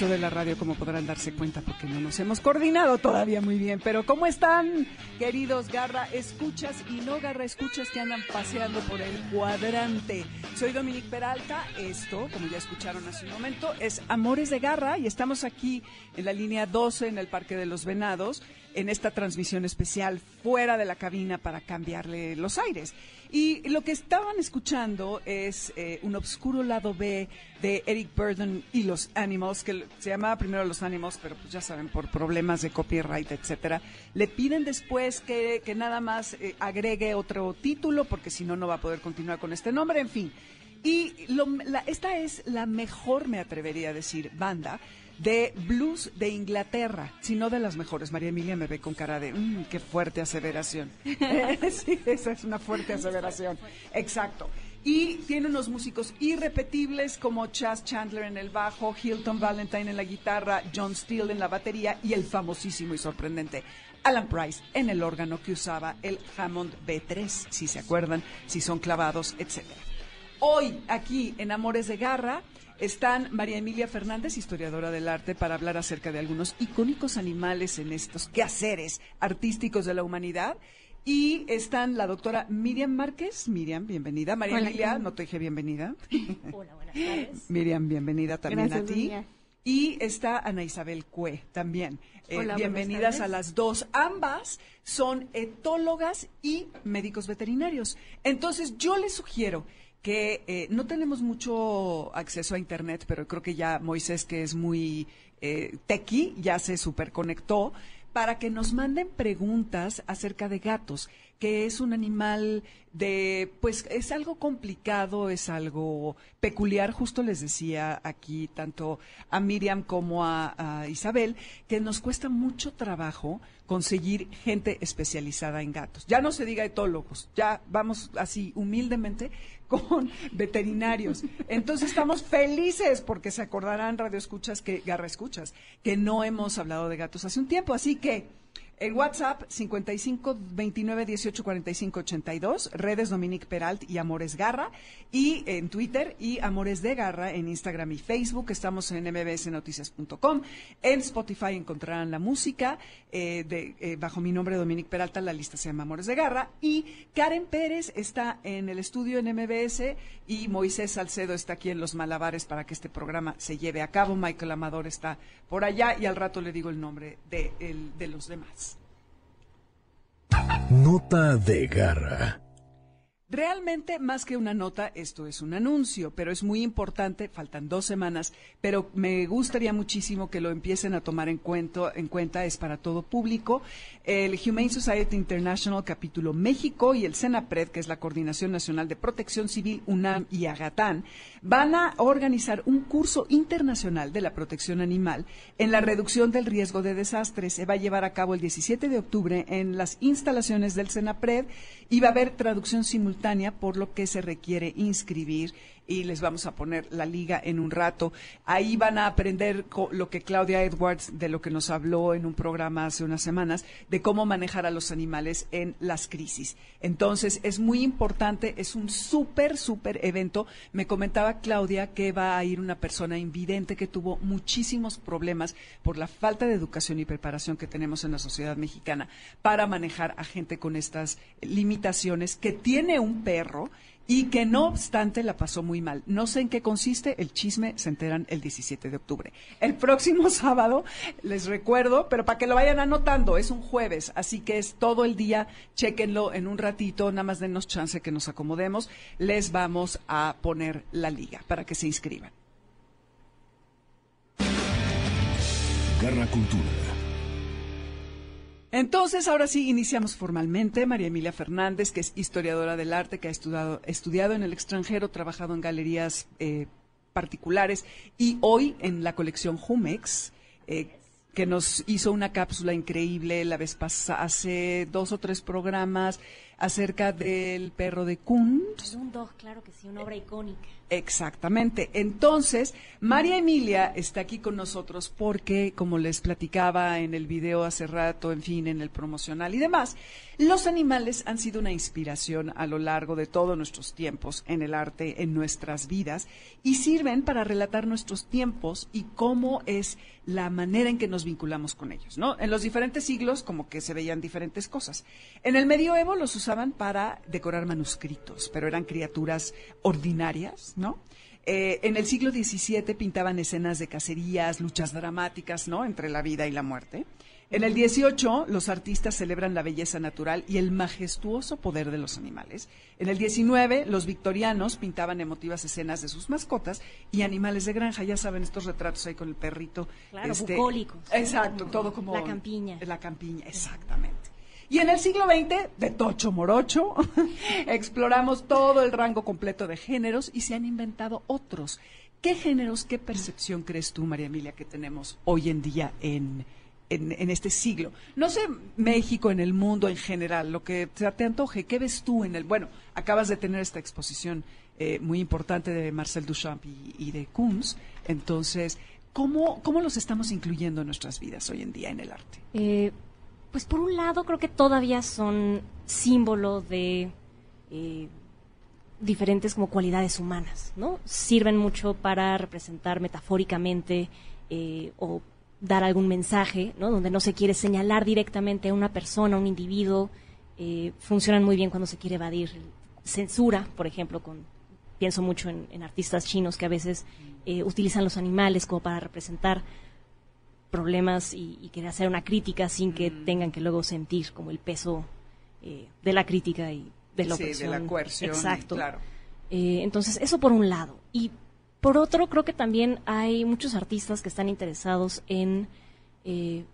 De la Radio, como podrán darse cuenta, porque no nos hemos coordinado todavía muy bien. Pero ¿cómo están, queridos Garra Escuchas y no Garra Escuchas que andan paseando por el cuadrante? Soy Dominique Peralta. Esto, como ya escucharon hace un momento, es Amores de Garra y estamos aquí en la línea 12 en el Parque de los Venados en esta transmisión especial fuera de la cabina para cambiarle los aires. Y lo que estaban escuchando es eh, un obscuro lado B de Eric Burden y los Animals, que se llamaba primero Los Animals, pero pues ya saben, por problemas de copyright, etcétera. Le piden después que, nada más eh, agregue otro título, porque si no, no va a poder continuar con este nombre, en fin. Y esta es la mejor, me atrevería a decir, banda de blues de Inglaterra, si no de las mejores. María Emilia me ve con cara de, mmm, qué fuerte aseveración. sí, esa es una fuerte aseveración. Exacto. Y tiene unos músicos irrepetibles como Chas Chandler en el bajo, Hilton Valentine en la guitarra, John Steele en la batería y el famosísimo y sorprendente Alan Price en el órgano que usaba el Hammond B3, si se acuerdan, si son clavados, etc. Hoy, aquí en Amores de Garra, están María Emilia Fernández, historiadora del arte, para hablar acerca de algunos icónicos animales en estos quehaceres artísticos de la humanidad. Y están la doctora Miriam Márquez. Miriam, bienvenida. María Emilia, no te dije bienvenida. Hola, buenas tardes. Miriam, bienvenida también a ti. Y está Ana Isabel Cue también. Eh, bienvenidas a las dos. Ambas son etólogas y médicos veterinarios. Entonces, yo les sugiero que eh, no tenemos mucho acceso a Internet, pero creo que ya Moisés, que es muy eh, tequi, ya se superconectó, para que nos manden preguntas acerca de gatos, que es un animal de, pues es algo complicado, es algo peculiar, justo les decía aquí tanto a Miriam como a, Isabel, que nos cuesta mucho trabajo conseguir gente especializada en gatos. Ya no se diga etólogos, ya vamos así humildemente con veterinarios. Entonces estamos felices porque se acordarán radioescuchas que garra escuchas que no hemos hablado de gatos hace un tiempo, así que en WhatsApp, 55 29 18 45 82, redes Dominique Peralt y Amores Garra, y en Twitter y Amores de Garra en Instagram y Facebook. Estamos en mbsnoticias.com. En Spotify encontrarán la música eh, de, eh, bajo mi nombre Dominique Peralta, la lista se llama Amores de Garra. Y Karen Pérez está en el estudio en MBS y Moisés Salcedo está aquí en Los Malabares para que este programa se lleve a cabo. Michael Amador está por allá y al rato le digo el nombre el, de los demás. Nota de garra. Realmente, más que una nota, esto es un anuncio, pero es muy importante, faltan dos semanas, pero me gustaría muchísimo que lo empiecen a tomar en cuenta, en cuenta es para todo público. El Humane Society International capítulo México y el CENAPRED, que es la Coordinación Nacional de Protección Civil, UNAM y Agatán, van a organizar un curso internacional de la protección animal en la reducción del riesgo de desastres. Se va a llevar a cabo el 17 de octubre en las instalaciones del CENAPRED y va a haber traducción simultánea por lo que se requiere inscribir y les vamos a poner la liga en un rato. Ahí van a aprender lo que Claudia Edwards, de lo que nos habló en un programa hace unas semanas, de cómo manejar a los animales en las crisis. Entonces, es muy importante, es un súper, súper evento. Me comentaba Claudia que va a ir una persona invidente que tuvo muchísimos problemas por la falta de educación y preparación que tenemos en la sociedad mexicana para manejar a gente con estas limitaciones, que tiene un perro y que no obstante la pasó muy mal. No sé en qué consiste, el chisme se enteran el 17 de octubre. El próximo sábado, les recuerdo, pero para que lo vayan anotando, es un jueves, así que es todo el día, chequenlo en un ratito, nada más denos chance que nos acomodemos, les vamos a poner la liga para que se inscriban. Garra Cultura. Entonces, ahora sí, iniciamos formalmente. María Emilia Fernández, que es historiadora del arte, que ha estudiado, estudiado en el extranjero, trabajado en galerías eh, particulares y hoy en la colección Jumex, eh, que nos hizo una cápsula increíble la vez pasada, hace dos o tres programas acerca del perro de Kuntz. Un dog, claro que sí, una obra icónica. Exactamente. Entonces, María Emilia está aquí con nosotros porque, como les platicaba en el video hace rato, en fin, en el promocional y demás, los animales han sido una inspiración a lo largo de todos nuestros tiempos en el arte, en nuestras vidas, y sirven para relatar nuestros tiempos y cómo es la manera en que nos vinculamos con ellos, ¿no? En los diferentes siglos como que se veían diferentes cosas. En el medioevo los usaban para decorar manuscritos, pero eran criaturas ordinarias, ¿no? Eh, en el siglo XVII pintaban escenas de cacerías, luchas dramáticas, ¿no? Entre la vida y la muerte. En el 18, los artistas celebran la belleza natural y el majestuoso poder de los animales. En el 19, los victorianos pintaban emotivas escenas de sus mascotas y animales de granja. Ya saben, estos retratos ahí con el perrito. Claro, este, bucólicos. Exacto, todo como... La campiña. La campiña, exactamente. Y en el siglo XX, de Tocho Morocho, exploramos todo el rango completo de géneros y se han inventado otros. ¿Qué géneros, qué percepción crees tú, María Emilia, que tenemos hoy en día en, en, este siglo. No sé, México, en el mundo en general, lo que te antoje, ¿qué ves tú en el... Bueno, acabas de tener esta exposición eh, muy importante de Marcel Duchamp y, de Kunz, entonces, ¿cómo, ¿cómo los estamos incluyendo en nuestras vidas hoy en día en el arte? Eh, pues por un lado creo que todavía son símbolo de... Eh, diferentes como cualidades humanas, ¿no? Sirven mucho para representar metafóricamente o dar algún mensaje, ¿no? donde no se quiere señalar directamente a una persona, a un individuo. Eh, funcionan muy bien cuando se quiere evadir censura, por ejemplo, con, pienso mucho en, artistas chinos que a veces eh, utilizan los animales como para representar problemas y, y querer hacer una crítica sin que mm. tengan que luego sentir como el peso eh, de la crítica y de la sí, de la coerción. Exacto. Claro. entonces, eso por un lado. Y por otro, creo que también hay muchos artistas que están interesados en eh,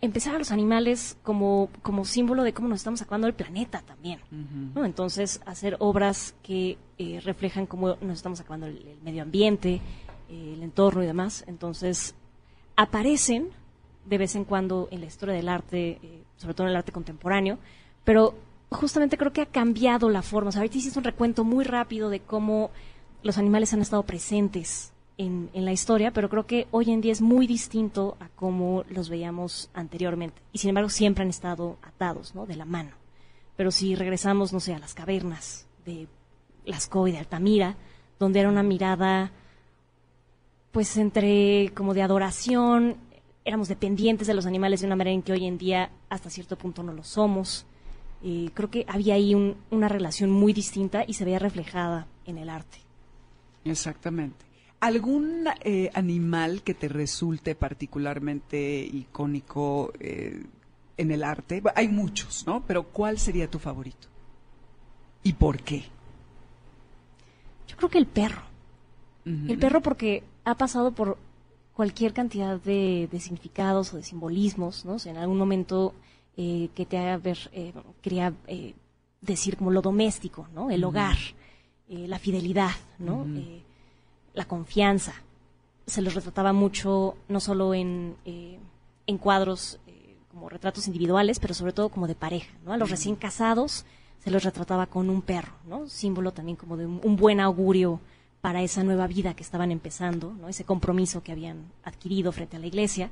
empezar a los animales como, como símbolo de cómo nos estamos acabando el planeta también. Entonces, hacer obras que eh, reflejan cómo nos estamos acabando el, medio ambiente, eh, el entorno y demás. Entonces, aparecen de vez en cuando en la historia del arte, sobre todo en el arte contemporáneo, pero justamente creo que ha cambiado la forma. O sea, ahorita hiciste un recuento muy rápido de cómo los animales han estado presentes en, la historia, pero creo que hoy en día es muy distinto a cómo los veíamos anteriormente. Y sin embargo siempre han estado atados, ¿no? De la mano. Pero si regresamos, no sé, a las cavernas de Lascaux y de Altamira, donde era una mirada, pues entre como de adoración, éramos dependientes de los animales de una manera en que hoy en día hasta cierto punto no lo somos. Eh, creo que había ahí una relación muy distinta y se veía reflejada en el arte. Exactamente. ¿Algún eh, animal que te resulte particularmente icónico eh, en el arte? Hay muchos, ¿no? Pero ¿cuál sería tu favorito? ¿Y por qué? Yo creo que el perro. El perro porque ha pasado por cualquier cantidad de, significados o de simbolismos, ¿no? en algún momento eh, que te haga ver, quería decir como lo doméstico, ¿no? El hogar. Eh, la fidelidad, ¿no? Eh, la confianza. Se los retrataba mucho, no solo en, eh, en cuadros como retratos individuales, pero sobre todo como de pareja, ¿no? A los recién casados se los retrataba con un perro, ¿no? Símbolo también como de un, buen augurio para esa nueva vida que estaban empezando, ¿no? Ese compromiso que habían adquirido frente a la iglesia.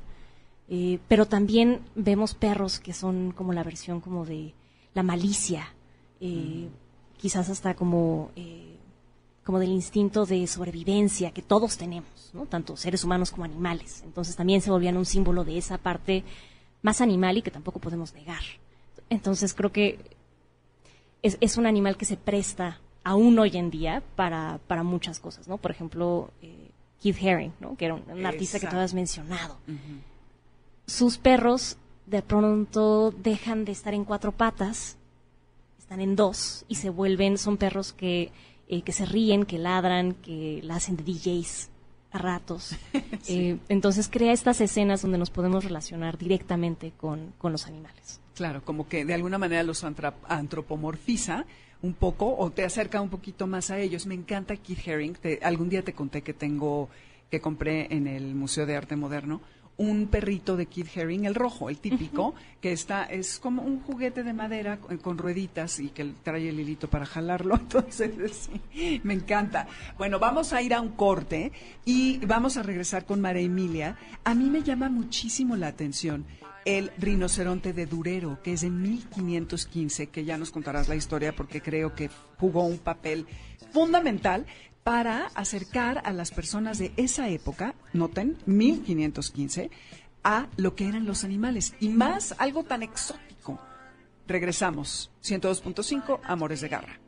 pero también vemos perros que son como la versión como de la malicia, quizás hasta como, eh, como del instinto de sobrevivencia que todos tenemos, ¿no? tanto seres humanos como animales. Entonces también se volvían un símbolo de esa parte más animal y que tampoco podemos negar. Entonces creo que es, un animal que se presta aún hoy en día para, para muchas cosas, ¿no? Por ejemplo, eh, Keith Haring, ¿no? Que era un, artista que tú has mencionado. Sus perros de pronto dejan de estar en cuatro patas están en dos y se vuelven, son perros que, eh, que se ríen, que ladran, que la hacen de DJs. a ratos. Eh, entonces crea estas escenas donde nos podemos relacionar directamente con, con los animales. Claro, como que de alguna manera los antropomorfiza un poco o te acerca un poquito más a ellos. Me encanta Keith Haring. Te- algún día te conté que tengo, que compré en el Museo de Arte Moderno un perrito de Keith Haring, el rojo, el típico, que está, es como un juguete de madera con, con rueditas y que trae el hilito para jalarlo. Entonces, sí, me encanta. Bueno, vamos a ir a un corte y vamos a regresar con María Emilia. A mí me llama muchísimo la atención el rinoceronte de Durero, que es de 1515, que ya nos contarás la historia porque creo que jugó un papel fundamental para acercar a las personas de esa época, noten, 1515, a lo que eran los animales y más algo tan exótico. Regresamos, 102.5, Amores de Garra.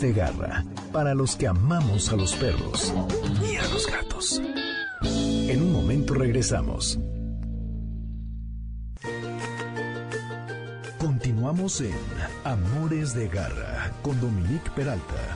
De garra, para los que amamos a los perros y a los gatos. En un momento regresamos. Continuamos en Amores de garra con Dominique Peralta.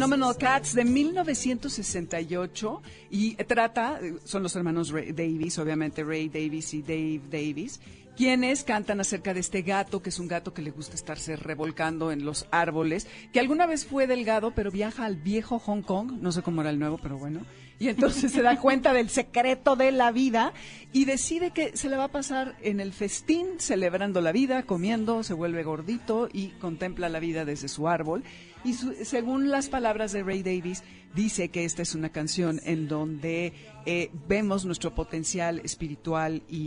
Phenomenal Cats de 1968 y trata, son los hermanos Ray Davis, obviamente Ray Davis y Dave Davis, quienes cantan acerca de este gato, que es un gato que le gusta estarse revolcando en los árboles, que alguna vez fue delgado, pero viaja al viejo Hong Kong, no sé cómo era el nuevo, pero bueno, y entonces se da cuenta del secreto de la vida y decide que se la va a pasar en el festín, celebrando la vida, comiendo, se vuelve gordito y contempla la vida desde su árbol. Y su- según las palabras de Ray Davis, dice que esta es una canción en donde eh, vemos nuestro potencial espiritual y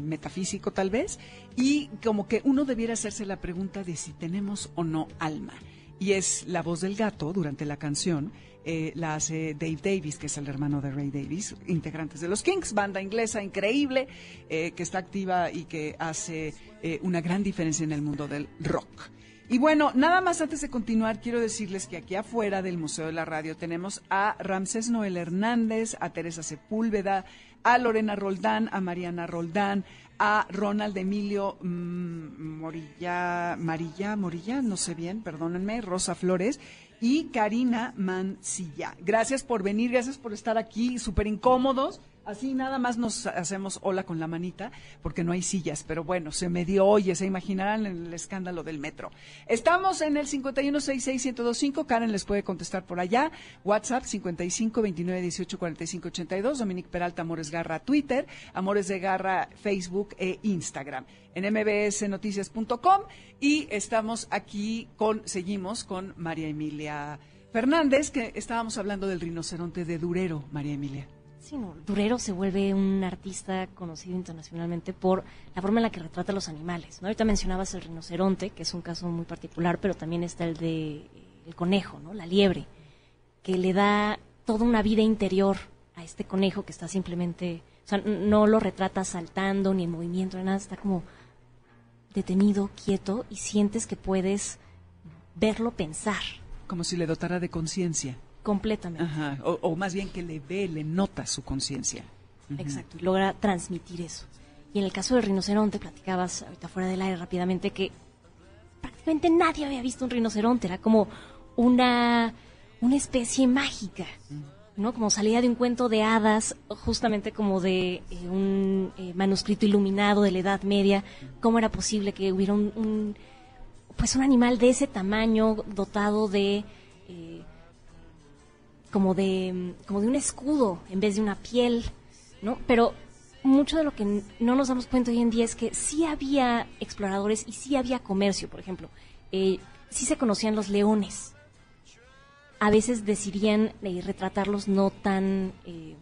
metafísico tal vez, y como que uno debiera hacerse la pregunta de si tenemos o no alma. Y es la voz del gato durante la canción, eh, la hace Dave Davis, que es el hermano de Ray Davis, integrantes de los Kings, banda inglesa increíble, eh, que está activa y que hace eh, una gran diferencia en el mundo del rock. Y bueno, nada más antes de continuar, quiero decirles que aquí afuera del Museo de la Radio tenemos a Ramsés Noel Hernández, a Teresa Sepúlveda, a Lorena Roldán, a Mariana Roldán, a Ronald Emilio mm, Morilla, Marilla, Morilla, no sé bien, perdónenme, Rosa Flores y Karina Mancilla. Gracias por venir, gracias por estar aquí, súper incómodos. Así nada más nos hacemos hola con la manita, porque no hay sillas, pero bueno, se me dio, oye, se imaginarán el escándalo del metro. Estamos en el 5166125, Karen les puede contestar por allá, WhatsApp 55 29 18 45 82, Dominique Peralta Amores Garra Twitter, Amores de Garra Facebook e Instagram, en mbsnoticias.com y estamos aquí con, seguimos con María Emilia Fernández, que estábamos hablando del rinoceronte de Durero, María Emilia. Sí, no, Durero se vuelve un artista conocido internacionalmente por la forma en la que retrata los animales. ¿no? Ahorita mencionabas el rinoceronte, que es un caso muy particular, pero también está el de el conejo, ¿no? la liebre, que le da toda una vida interior a este conejo que está simplemente, o sea, no lo retrata saltando ni en movimiento, ni nada, está como detenido, quieto, y sientes que puedes verlo pensar Como si le dotara de conciencia. Completamente. Ajá. O, o más bien que le ve, le nota su conciencia. Exacto, y logra transmitir eso. Y en el caso del rinoceronte, platicabas ahorita fuera del aire rápidamente que prácticamente nadie había visto un rinoceronte, era como una, una especie mágica, ¿no? Como salida de un cuento de hadas, justamente como de eh, un eh, manuscrito iluminado de la Edad Media, ¿cómo era posible que hubiera un, un, pues un animal de ese tamaño dotado de... como de como de un escudo en vez de una piel, ¿no? Pero mucho de lo que no nos damos cuenta hoy en día es que sí había exploradores y sí había comercio, por ejemplo. Eh, sí se conocían los leones. A veces decidían eh, retratarlos no tan, eh,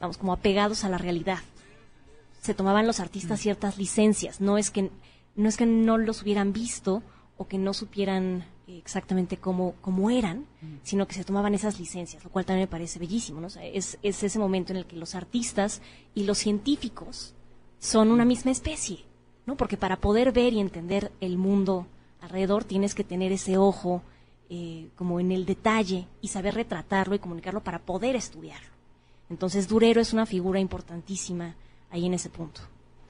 vamos, como apegados a la realidad. Se tomaban los artistas ciertas licencias. No es que no es que no los hubieran visto o que no supieran exactamente cómo, cómo eran, sino que se tomaban esas licencias, lo cual también me parece bellísimo. ¿no? O sea, es, es ese momento en el que los artistas y los científicos son una misma especie, ¿no? Porque para poder ver y entender el mundo alrededor tienes que tener ese ojo eh, como en el detalle y saber retratarlo y comunicarlo para poder estudiarlo. Entonces Durero es una figura importantísima ahí en ese punto.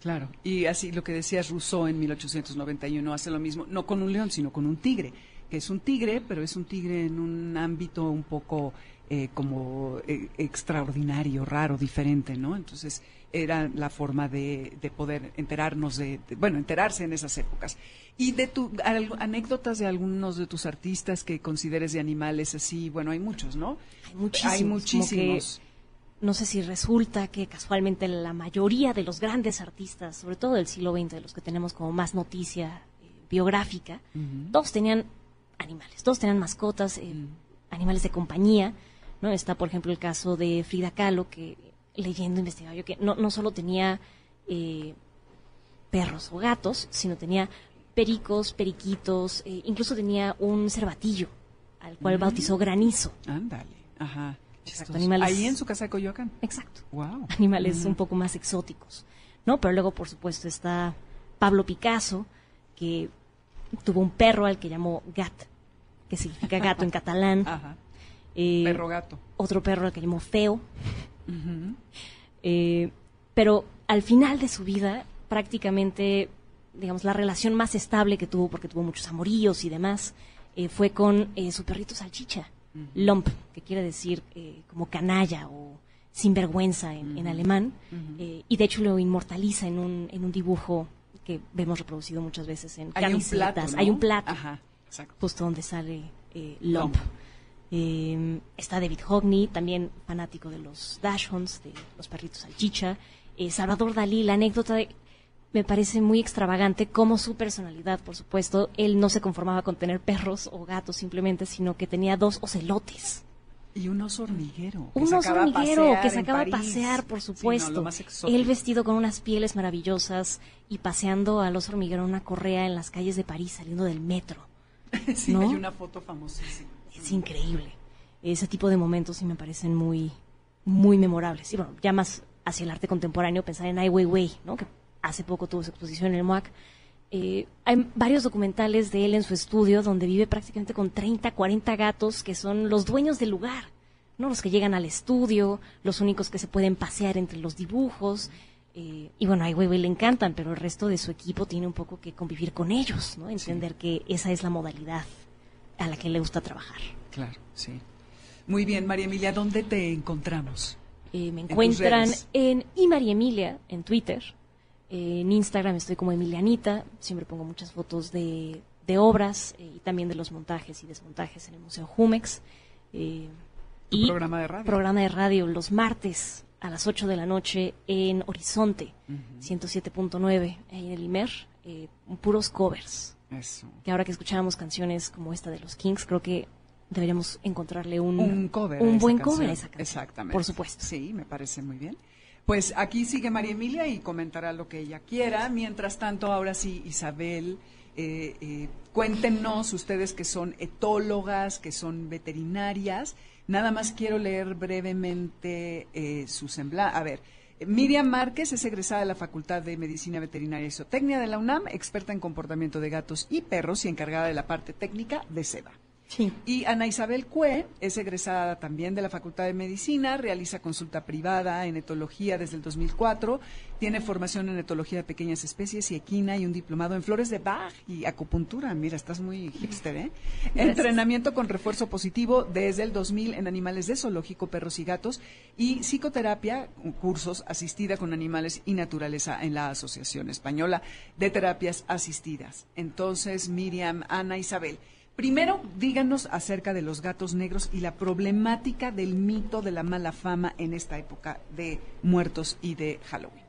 Claro, y así lo que decías Rousseau en 1891 hace lo mismo, no con un león, sino con un tigre, que es un tigre, pero es un tigre en un ámbito un poco eh, como eh, extraordinario, raro, diferente, ¿no? Entonces era la forma de, de poder enterarnos de, de- bueno, enterarse en esas épocas. Y de tu, al- anécdotas de algunos de tus artistas que consideres de animales así, bueno, hay muchos, ¿no? Hay muchísimos. Hay muchísimos. no sé si resulta que casualmente la mayoría de los grandes artistas, sobre todo del siglo XX, de los que tenemos como más noticia eh, biográfica, todos tenían animales, todos tenían mascotas, eh, animales de compañía. ¿no? Está, por ejemplo, el caso de Frida Kahlo, que leyendo, investigaba yo, que no, no solo tenía eh, perros o gatos, sino tenía pericos, periquitos, eh, incluso tenía un cervatillo, al cual bautizó Granizo. Ándale, ajá. Exacto, animales- Ahí en su casa de Coyoacán. Exacto. Wow. animales un poco más exóticos, ¿no? Pero luego, por supuesto, está Pablo Picasso, que tuvo un perro al que llamó Gat, que significa gato en catalán. Ajá. Eh, Perro gato. Otro perro al que llamó Feo. Eh, pero al final de su vida, prácticamente, digamos, la relación más estable que tuvo, porque tuvo muchos amoríos y demás, eh, fue con su perrito salchicha, Lump, que quiere decir como canalla o sinvergüenza en, en alemán. Y de hecho lo inmortaliza en un, en un dibujo que vemos reproducido muchas veces en Hay un camisetas. plato. ¿no? Hay un plato Ajá. Exacto. justo donde sale eh. Lump. Eh, está David Hockney, también fanático de los Dachshunds, de los perritos salchicha. Eh, Salvador Dalí, la anécdota de- me parece muy extravagante como su personalidad, por supuesto. Él no se conformaba con tener perros o gatos simplemente, sino que tenía dos ocelotes. Y un oso hormiguero. que Un oso hormiguero pasear que en sacaba a París. pasear, por Sí, no, supuesto. exótico. Él vestido con unas pieles maravillosas y paseando al oso hormiguero en una correa en las calles de París, saliendo del metro. sí, ¿no? hay una foto famosísima. Es increíble. Ese tipo de momentos sí me parecen muy, muy memorables. Y bueno, ya más hacia el arte contemporáneo, pensar en Ai Weiwei, ¿no? que hace poco tuvo su exposición en el MOAC. Eh, hay varios documentales de él en su estudio donde vive prácticamente con 30, 40 gatos que son los dueños del lugar, ¿no? Los que llegan al estudio, los únicos que se pueden pasear entre los dibujos. eh, y bueno, a Weiwei le encantan, pero el resto de su equipo tiene un poco que convivir con ellos, ¿no? Entender que esa es la modalidad a la que le gusta trabajar. Claro, sí. Muy bien, María Emilia, ¿dónde te encontramos? Eh, me encuentran redes. en y María Emilia en Twitter. Eh, en Instagram estoy como Emilianita. Siempre pongo muchas fotos de, de obras eh, y también de los montajes y desmontajes en el Museo Jumex. Eh, Tu y programa de radio. programa de radio los martes a las 8 de la noche en Horizonte 107.9 ahí en el Imer. eh, puros covers. Eso. Que ahora que escuchábamos canciones como esta de los Kings, creo que deberíamos encontrarle un, Un cover. un buen canción. cover a esa canción. Exactamente. Por supuesto. Sí, me parece muy bien. Pues aquí sigue María Emilia y comentará lo que ella quiera. Mientras tanto, ahora sí, Isabel, eh, eh, cuéntenos ustedes que son etólogas, que son veterinarias. Nada más quiero leer brevemente eh, su semblanza. A ver, Miriam Márquez es egresada de la Facultad de Medicina Veterinaria y Zootecnia de la UNAM, experta en comportamiento de gatos y perros y encargada de la parte técnica de SEDA. Sí. Y Ana Isabel Cue es egresada también de la Facultad de Medicina, realiza consulta privada en etología desde el 2004, tiene formación en etología de pequeñas especies y equina y un diplomado en flores de Bach y acupuntura. Mira, estás muy hipster, ¿eh? Entrenamiento con refuerzo positivo desde el 2000 en animales de zoológico, perros y gatos y psicoterapia, cursos asistida con animales y naturaleza en la Asociación Española de Terapias Asistidas. Entonces, Miriam, Ana Isabel. Primero, díganos acerca de los gatos negros y la problemática del mito de la mala fama en esta época de muertos y de Halloween.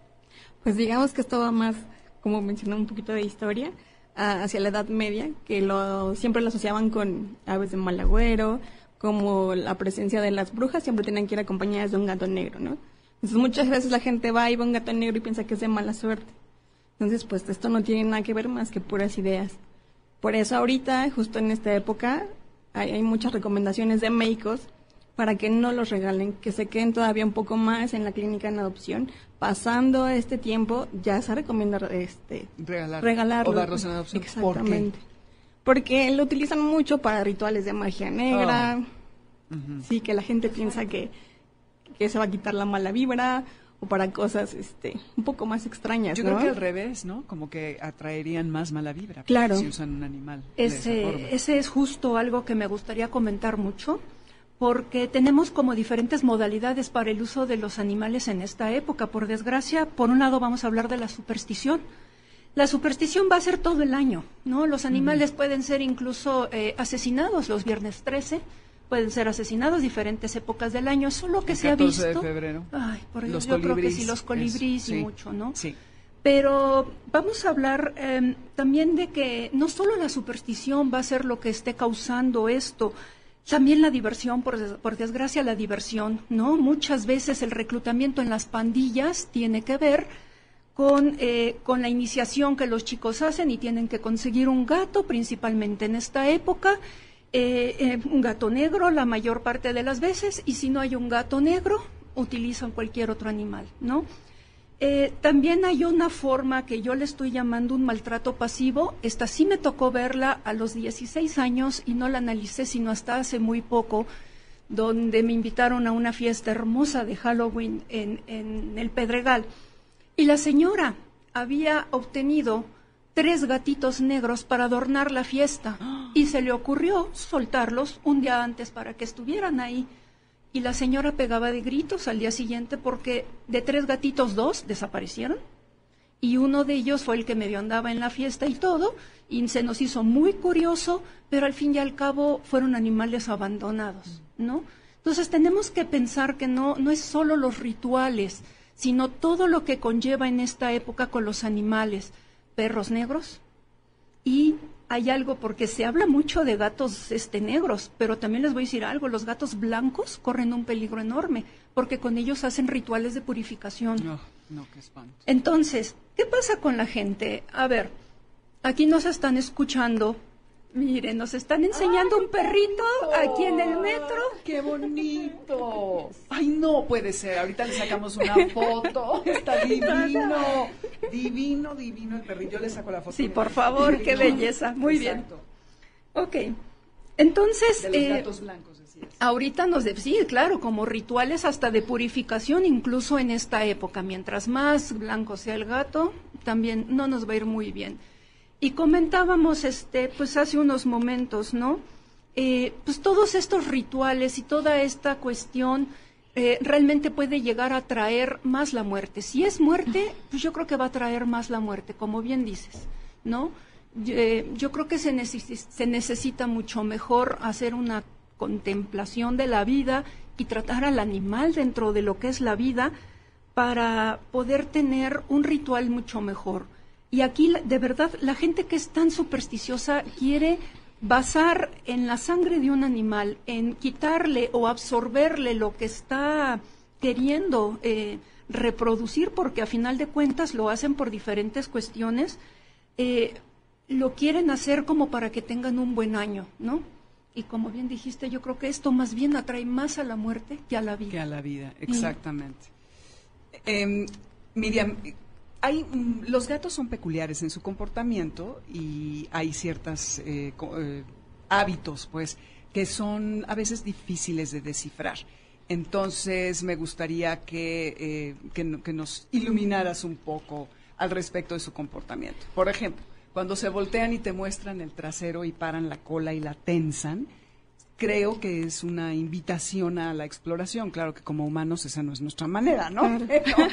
Pues digamos que esto va más, como mencioné un poquito de historia, a- hacia la Edad Media, que lo, siempre lo asociaban con aves de mal agüero, como la presencia de las brujas siempre tenían que ir acompañadas de un gato negro, ¿no? Entonces muchas veces la gente va y ve un gato negro y piensa que es de mala suerte. Entonces, pues esto no tiene nada que ver más que puras ideas. Por eso ahorita, justo en esta época, hay, hay muchas recomendaciones de médicos para que no los regalen, que se queden todavía un poco más en la clínica en adopción. Pasando este tiempo, ya se recomienda este, Regalar, regalarlo. o darlos en adopción. ¿Por qué? Exactamente. Porque lo utilizan mucho para rituales de magia negra. Ujú. Sí, que la gente piensa que, que se va a quitar la mala vibra o para cosas este un poco más extrañas, Yo ¿no? creo que al revés, ¿no? Como que atraerían más mala vibra. Claro. Si usan un animal. de esa forma. Ese, ese es justo algo que me gustaría comentar mucho, porque tenemos como diferentes modalidades para el uso de los animales en esta época. Por desgracia, por un lado vamos a hablar de la superstición. La superstición va a ser todo el año, ¿no? Los animales pueden ser incluso eh, asesinados los viernes 13, pueden ser asesinados diferentes épocas del año, solo que El se ha 14 visto. de febrero. Ay, por Dios, Los yo creo que sí, los colibríes y sí, mucho, ¿no? Sí. Pero vamos a hablar eh, también de que no solo la superstición va a ser lo que esté causando esto, también la diversión, por, por desgracia la diversión, ¿no? Muchas veces el reclutamiento en las pandillas tiene que ver con, eh, con la iniciación que los chicos hacen y tienen que conseguir un gato, principalmente en esta época, eh, eh, un gato negro la mayor parte de las veces, y si no hay un gato negro, utilizan cualquier otro animal, ¿no? Eh, también hay una forma que yo le estoy llamando un maltrato pasivo. Esta sí me tocó verla a los 16 años y no la analicé sino hasta hace muy poco, donde me invitaron a una fiesta hermosa de Halloween en, en el Pedregal. Y la señora había obtenido tres gatitos negros para adornar la fiesta y se le ocurrió soltarlos un día antes para que estuvieran ahí. Y la señora pegaba de gritos al día siguiente porque de tres gatitos dos desaparecieron y uno de ellos fue el que medio andaba en la fiesta y todo, y se nos hizo muy curioso, pero al fin y al cabo fueron animales abandonados, ¿no? Entonces tenemos que pensar que no, no es solo los rituales, sino todo lo que conlleva en esta época con los animales, perros negros, y hay algo, porque se habla mucho de gatos este, negros, pero también les voy a decir algo, los gatos blancos corren un peligro enorme, porque con ellos hacen rituales de purificación. No, no, qué espanto. Entonces, ¿qué pasa con la gente? A ver, aquí nos están escuchando. Miren, nos están enseñando un perrito aquí en el metro. ¡Qué bonito! Ay, no puede ser. Ahorita le sacamos una foto. Está divino. Divino, divino el perrito. Yo le saco la foto. Sí, por favor, qué belleza. Muy bien. Ok. Entonces, De los eh, gatos blancos, decías. Ahorita nos de, sí, claro, como rituales hasta de purificación, incluso en esta época. Mientras más blanco sea el gato, también no nos va a ir muy bien. Y comentábamos, este, pues hace unos momentos, ¿no? Eh, pues todos estos rituales y toda esta cuestión eh, realmente puede llegar a traer más la muerte. Si es muerte, pues yo creo que va a traer más la muerte, como bien dices, ¿no? Yo, eh, creo que se, necesi- se necesita mucho mejor hacer una contemplación de la vida y tratar al animal dentro de lo que es la vida para poder tener un ritual mucho mejor. Y aquí, de verdad, la gente que es tan supersticiosa quiere basar en la sangre de un animal, en quitarle o absorberle lo que está queriendo eh, reproducir, porque a final de cuentas lo hacen por diferentes cuestiones, eh, lo quieren hacer como para que tengan un buen año, ¿no? Y como bien dijiste, yo creo que esto más bien atrae más a la muerte que a la vida. Que a la vida, exactamente. Em, Miriam, hay, mm, los gatos son peculiares en su comportamiento y hay ciertos hábitos, pues, que son a veces difíciles de descifrar. Entonces, me gustaría que, eh, que que nos iluminaras un poco al respecto de su comportamiento. Por ejemplo, cuando se voltean y te muestran el trasero y paran la cola y la tensan, creo que es una invitación a la exploración. Claro que como humanos esa no es nuestra manera, ¿no? Pero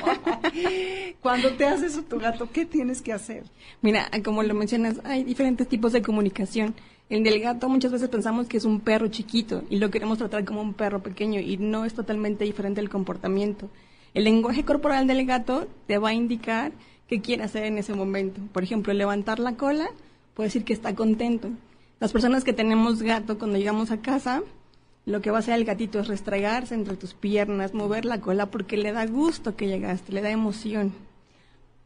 cuando te hace eso tu gato, ¿qué tienes que hacer? Mira, como lo mencionas, hay diferentes tipos de comunicación. El del gato muchas veces pensamos que es un perro chiquito y lo queremos tratar como un perro pequeño y no es totalmente diferente el comportamiento. El lenguaje corporal del gato te va a indicar qué quiere hacer en ese momento. Por ejemplo, levantar la cola puede decir que está contento. Las personas que tenemos gato cuando llegamos a casa, lo que va a hacer el gatito es restregarse entre tus piernas, mover la cola porque le da gusto que llegaste, le da emoción.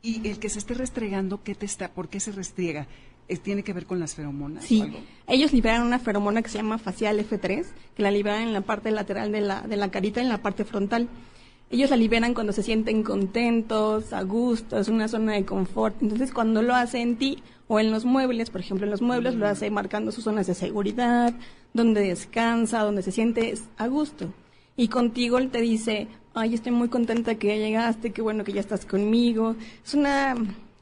Y el que se esté restregando, ¿qué te está? ¿Por qué se restriega? ¿Es- ¿Tiene que ver con las feromonas? o Sí, algo? ellos liberan una feromona que se llama facial F3, que la liberan en la parte lateral de la, de la carita, en la parte frontal. Ellos la liberan cuando se sienten contentos, a gusto, es una zona de confort. Entonces, cuando lo hace en ti o en los muebles, por ejemplo, en los muebles lo hace marcando sus zonas de seguridad, donde descansa, donde se siente a gusto. Y contigo él te dice, ay, estoy muy contenta que ya llegaste, qué bueno que ya estás conmigo. Es una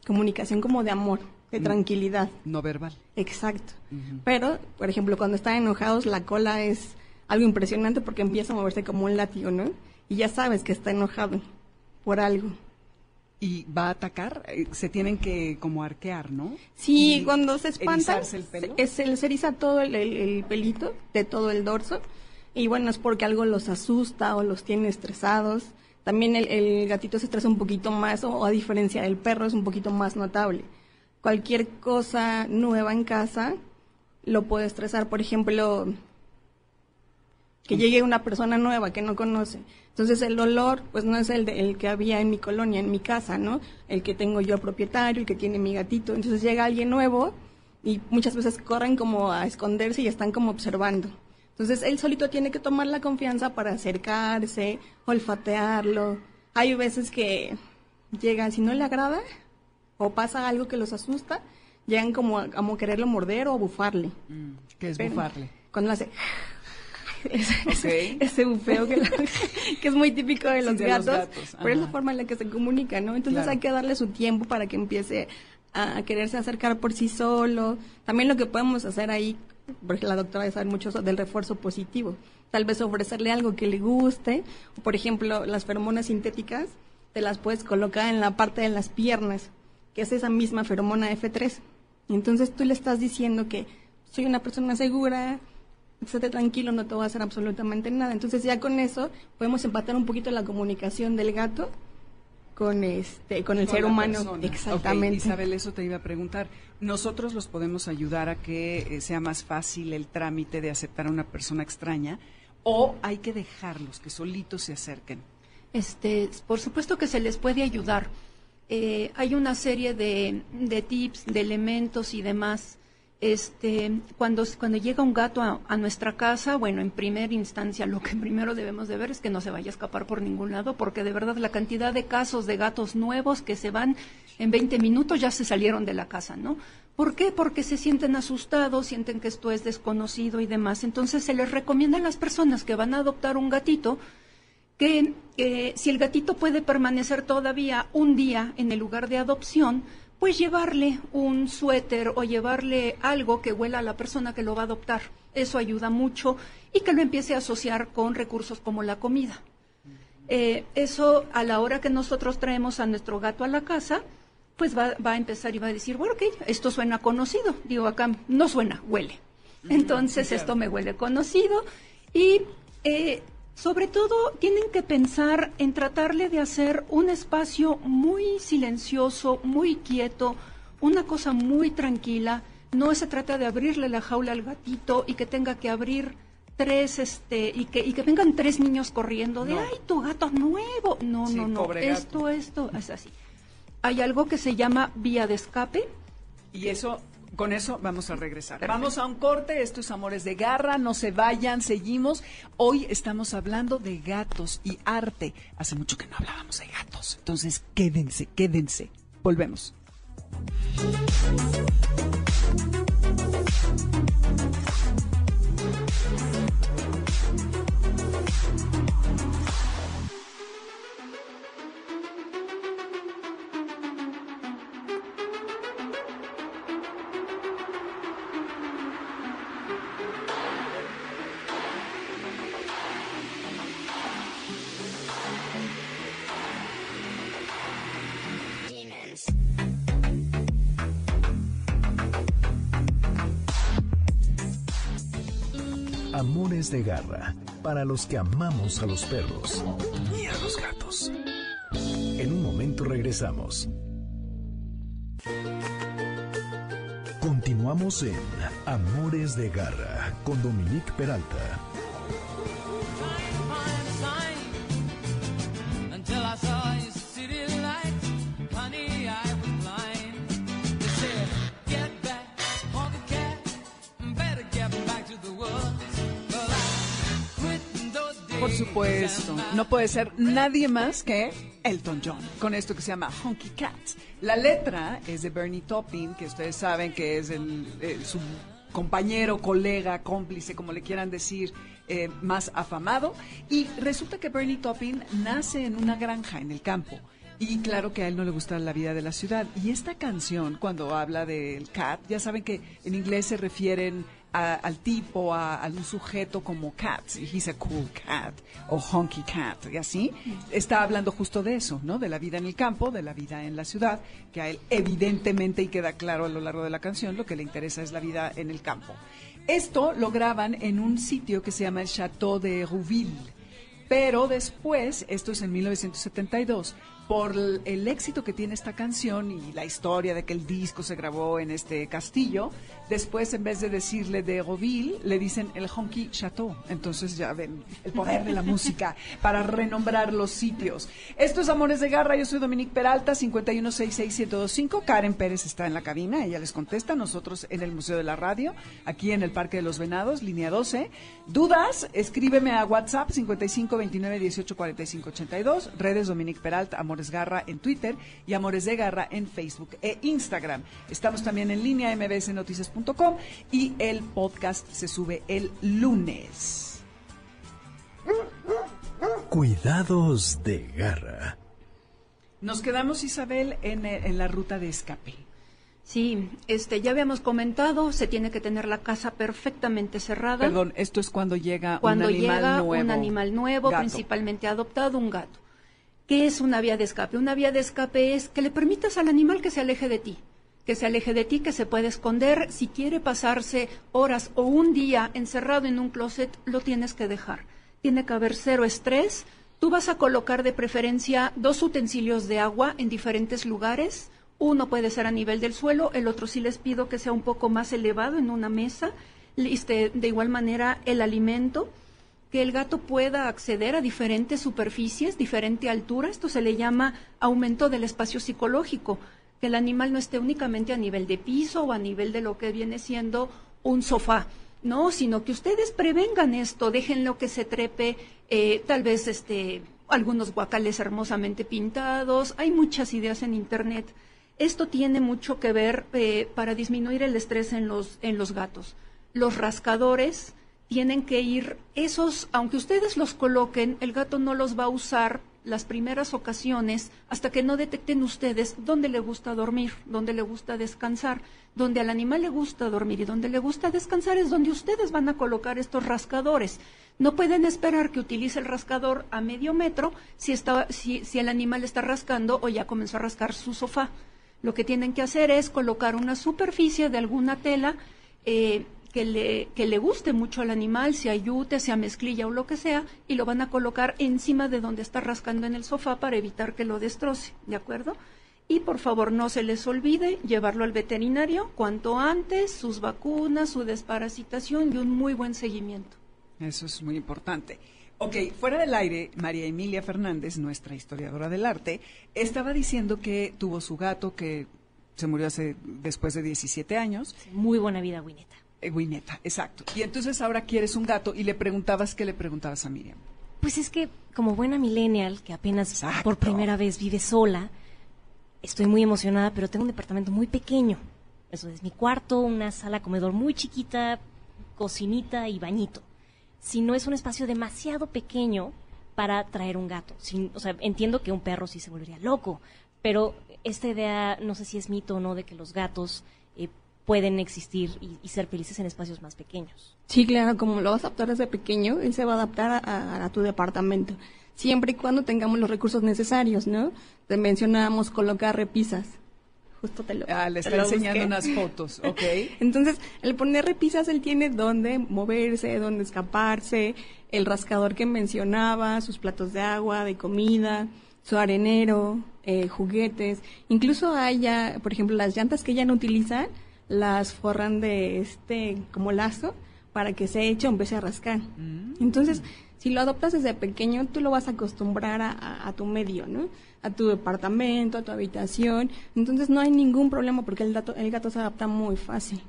comunicación como de amor, de tranquilidad. No verbal. Exacto. Pero, por ejemplo, cuando están enojados, la cola es algo impresionante porque empieza a moverse como un látigo, ¿no? Y ya sabes que está enojado por algo. Y va a atacar, eh, se tienen que como arquear, ¿no? Sí, Y cuando se espanta, el pelo. se, se, se eriza todo el, el- el pelito de todo el dorso. Y bueno, es porque algo los asusta o los tiene estresados. También el, el gatito se estresa un poquito más, o, a diferencia del perro, es un poquito más notable. Cualquier cosa nueva en casa lo puede estresar. Por ejemplo, que llegue una persona nueva que no conoce. Entonces el olor, pues no es el, de- el que había en mi colonia, en mi casa, ¿no? El que tengo yo propietario y que tiene mi gatito. Entonces llega alguien nuevo y muchas veces corren como a esconderse y están como observando. Entonces él solito tiene que tomar la confianza para acercarse, olfatearlo. Hay veces que llegan, si no le agrada o pasa algo que los asusta, llegan como a, como quererlo morder o a bufarle. Mm, que es Pero bufarle. Cuando lo hace ese, Ok. ese, ese bufeo que, que es muy típico de Sí, los de los gatos, gatos, pero es la forma en la que se comunica, ¿no? Entonces Claro. hay que darle su tiempo para que empiece a, a quererse acercar por sí solo. También lo que podemos hacer ahí, porque la doctora sabe mucho del refuerzo positivo, tal vez ofrecerle algo que le guste, por ejemplo, las feromonas sintéticas, te las puedes colocar en la parte de las piernas, que es esa misma feromona F3. Entonces tú le estás diciendo que soy una persona segura, estate tranquilo, no te voy a hacer absolutamente nada. Entonces ya con eso podemos empatar un poquito la comunicación del gato con este con el Con ser humano. persona. Exactamente. Isabel, eso te iba a preguntar. Nosotros los podemos ayudar a que eh, sea más fácil el trámite de aceptar a una persona extraña o hay que dejarlos que solitos se acerquen. Este, por supuesto que se les puede ayudar. Eh, hay una serie de, de tips, de elementos y demás. Este, cuando, cuando llega un gato a, nuestra casa, bueno, en primera instancia lo que primero debemos de ver es que no se vaya a escapar por ningún lado, porque de verdad la cantidad de casos de gatos nuevos que se van en 20 minutos ya se salieron de la casa, ¿no? ¿Por qué? Porque se sienten asustados, sienten que esto es desconocido y demás. Entonces se les recomienda a las personas que van a adoptar un gatito que eh, si el gatito puede permanecer todavía un día en el lugar de adopción, pues llevarle un suéter o llevarle algo que huela a la persona que lo va a adoptar. Eso ayuda mucho y que lo empiece a asociar con recursos como la comida. Eh, eso a la hora que nosotros traemos a nuestro gato a la casa, pues va, va a empezar y va a decir, bueno, ok, esto suena conocido. Digo, acá no suena, huele. Entonces esto me huele conocido y eh, sobre todo tienen que pensar en tratarle de hacer un espacio muy silencioso, muy quieto, una cosa muy tranquila. No se trata de abrirle la jaula al gatito y que tenga que abrir tres, este, y que, y que vengan tres niños corriendo de, No. ay, tu gato nuevo. No, Sí, no, no. Esto, esto, es así. Hay algo que se llama vía de escape. Y eso Con eso vamos a regresar. Vamos a un corte, esto es Amores de Garra, no se vayan, seguimos. Hoy estamos hablando de gatos y arte. Hace mucho que no hablábamos de gatos, entonces quédense, quédense. Volvemos. De garra para los que amamos a los perros y a los gatos. En un momento regresamos. Continuamos en Amores de garra con Dominique Peralta. No puede ser nadie más que Elton John, con esto que se llama Honky Cats. La letra es de Bernie Taupin, que ustedes saben que es el, su compañero, colega, cómplice, como le quieran decir, eh, más afamado. Y resulta que Bernie Taupin nace en una granja en el campo. Y claro que a él no le gusta la vida de la ciudad. Y esta canción, cuando habla del cat, ya saben que en inglés se refieren al tipo, a, a un sujeto como cat, he's a cool cat, o honky cat, y así, está hablando justo de eso, ¿no? De la vida en el campo, de la vida en la ciudad, que a él evidentemente, y queda claro a lo largo de la canción, lo que le interesa es la vida en el campo. Esto lo graban en un sitio que se llama el Château de Rouville. Pero después, esto es en 1972, por el, éxito que tiene esta canción y la historia de que el disco se grabó en este castillo, después en vez de decirle de Roville, le dicen el Honky Chateau. Entonces ya ven el poder de la música para renombrar los sitios. Esto es Amores de Garra, yo soy Dominique Peralta, 5166125. Karen Pérez está en la cabina, ella les contesta. Nosotros en el Museo de la Radio, aquí en el Parque de los Venados, línea 12. Dudas, escríbeme a WhatsApp 55 29 18 45 82. Redes Dominique Peralta, Amores Garra en Twitter y Amores de Garra en Facebook e Instagram. Estamos también en línea mbsnoticias.com y el podcast se sube el lunes. Cuidados de garra. Nos quedamos, Isabel, en, eh, en la ruta de escape. Sí, este, ya habíamos comentado, se tiene que tener la casa perfectamente cerrada. Perdón, esto es cuando llega cuando un animal llega nuevo. un animal nuevo, Gato. principalmente adoptado, un gato. ¿Qué es una vía de escape? Una vía de escape es que le permitas al animal que se aleje de ti, que se aleje de ti, que se puede esconder. Si quiere pasarse horas o un día encerrado en un closet, lo tienes que dejar. Tiene que haber cero estrés. Tú vas a colocar de preferencia dos utensilios de agua en diferentes lugares. Uno puede ser a nivel del suelo, el otro sí les pido que sea un poco más elevado en una mesa. Este, de igual manera, el alimento que el gato pueda acceder a diferentes superficies, diferente altura. Esto se le llama aumento del espacio psicológico, que el animal no esté únicamente a nivel de piso o a nivel de lo que viene siendo un sofá. No, sino que ustedes prevengan esto, déjenlo que se trepe, eh, tal vez este, algunos guacales hermosamente pintados. Hay muchas ideas en internet. Esto tiene mucho que ver eh, para disminuir el estrés en los, en los gatos. Los rascadores, tienen que ir esos, aunque ustedes los coloquen, el gato no los va a usar las primeras ocasiones hasta que no detecten ustedes dónde le gusta dormir, dónde le gusta descansar, donde al animal le gusta dormir y donde le gusta descansar es donde ustedes van a colocar estos rascadores. No pueden esperar que utilice el rascador a medio metro si, si, si el animal está rascando o ya comenzó a rascar su sofá. Lo que tienen que hacer es colocar una superficie de alguna tela eh, que le, que le guste mucho al animal, sea yute, sea mezclilla o lo que sea, y lo van a colocar encima de donde está rascando en el sofá para evitar que lo destroce, ¿de acuerdo? Y por favor no se les olvide llevarlo al veterinario cuanto antes, sus vacunas, su desparasitación y un muy buen seguimiento. Eso es muy importante. Ok, fuera del aire, María Emilia Fernández, nuestra historiadora del arte, estaba diciendo que tuvo su gato, que se murió hace después de 17 años. Muy buena vida, Wineta. Eh, Wineta, exacto. Y entonces ahora quieres un gato y le preguntabas, ¿qué le preguntabas a Miriam? Pues es que, como buena millennial, que apenas Exacto. por primera vez vive sola, estoy muy emocionada, pero tengo un departamento muy pequeño. Eso es mi cuarto, una sala comedor muy chiquita, cocinita y bañito. Si no es un espacio demasiado pequeño para traer un gato. Sin- o sea, entiendo que un perro sí se volvería loco, pero esta idea, no sé si es mito o no, de que los gatos eh, pueden existir y- y ser felices en espacios más pequeños. Sí, claro, como lo vas a adaptar desde pequeño, él se va a adaptar a, a- a tu departamento. Siempre y cuando tengamos los recursos necesarios, ¿no? Te mencionábamos colocar repisas. Justo te lo Ah, le está enseñando busqué. unas fotos, ¿ok? Entonces, el poner repisas, él tiene dónde moverse, dónde escaparse, el rascador que mencionaba, sus platos de agua, de comida, su arenero, eh, juguetes. Incluso hay ya, por ejemplo, las llantas que ya no utilizan, las forran de este, como lazo, para que se eche o empiece a rascar. Entonces, si lo adoptas desde pequeño, tú lo vas a acostumbrar a, a- a tu medio, ¿no? A tu departamento, a tu habitación. Entonces, no hay ningún problema porque el, gato el gato se adapta muy fácil.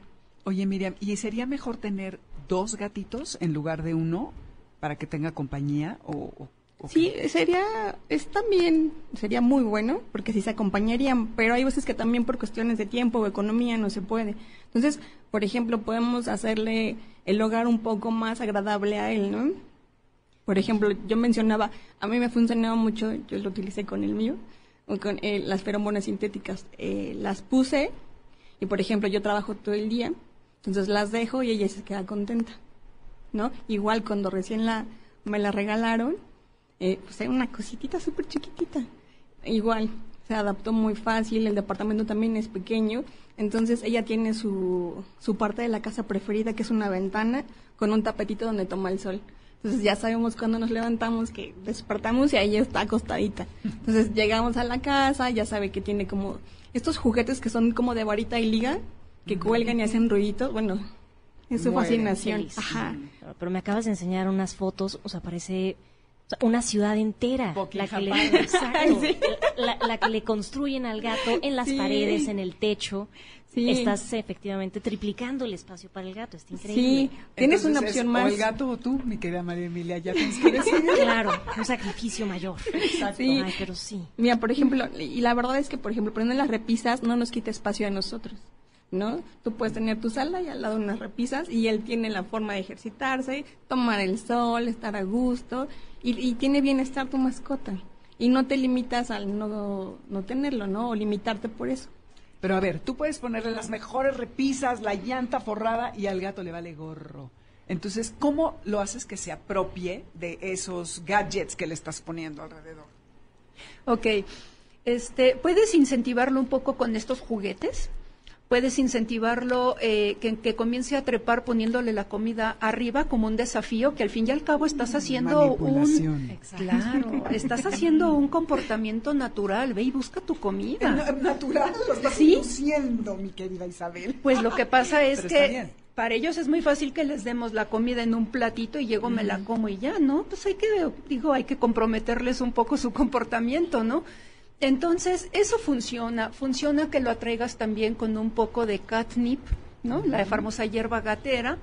Oye, Miriam, ¿y sería mejor tener dos gatitos en lugar de uno para que tenga compañía o, o- Sí, sería, es también, sería muy bueno, porque sí se acompañarían, pero hay veces que también por cuestiones de tiempo o economía no se puede. Entonces, por ejemplo, podemos hacerle el hogar un poco más agradable a él, ¿no? Por ejemplo, yo mencionaba, a mí me funcionaba mucho, yo lo utilicé con el mío, con eh, las feromonas sintéticas. Eh, las puse y, por ejemplo, yo trabajo todo el día, entonces las dejo y ella se queda contenta, ¿no? Igual cuando recién la, me la regalaron, eh, pues era una cositita súper chiquitita. Igual, se adaptó muy fácil, el departamento también es pequeño, entonces ella tiene su, su parte de la casa preferida, que es una ventana con un tapetito donde toma el sol. Entonces ya sabemos cuando nos levantamos que despertamos y ahí está acostadita. Entonces llegamos a la casa, ya sabe que tiene como estos juguetes que son como de varita y liga, que cuelgan y hacen ruiditos. Bueno, es su fascinación. Feliz. Ajá. Pero, me acabas de enseñar unas fotos, o sea, parece una ciudad entera. La que, le, exacto, Sí. la, la que le construyen al gato en las Sí. paredes, en el techo. Sí. Estás efectivamente triplicando el espacio para el gato. Está increíble. Sí, tienes una opción es más. O el gato o tú, mi querida María Emilia, ya tienes que decidir. Claro, un sacrificio mayor. Exacto. Sí. Ay, pero sí. Mira, por ejemplo, y la verdad es que, por ejemplo, poniendo las repisas no nos quita espacio a nosotros, ¿no? Tú puedes tener tu sala y al lado unas repisas y él tiene la forma de ejercitarse, tomar el sol, estar a gusto y, y tiene bienestar tu mascota. Y no te limitas al no, no tenerlo, ¿no? O limitarte por eso. Pero a ver, tú puedes ponerle las mejores repisas, la llanta forrada y al gato le vale gorro. Entonces, ¿cómo lo haces que se apropie de esos gadgets que le estás poniendo alrededor? Ok. Este, ¿Puedes incentivarlo un poco con estos juguetes? Puedes incentivarlo eh, que, que comience a trepar poniéndole la comida arriba como un desafío, que al fin y al cabo estás haciendo un... Claro, estás haciendo un comportamiento natural. Ve y busca tu comida. Na- Natural, lo estás Sí. induciendo, mi querida Isabel. Pues lo que pasa es Pero que para ellos es muy fácil que les demos la comida en un platito y llego me la como y ya, ¿no? Pues hay que, digo, hay que comprometerles un poco su comportamiento, ¿no? Entonces, eso funciona. Funciona que lo atraigas también con un poco de catnip, ¿no? La famosa hierba gatera.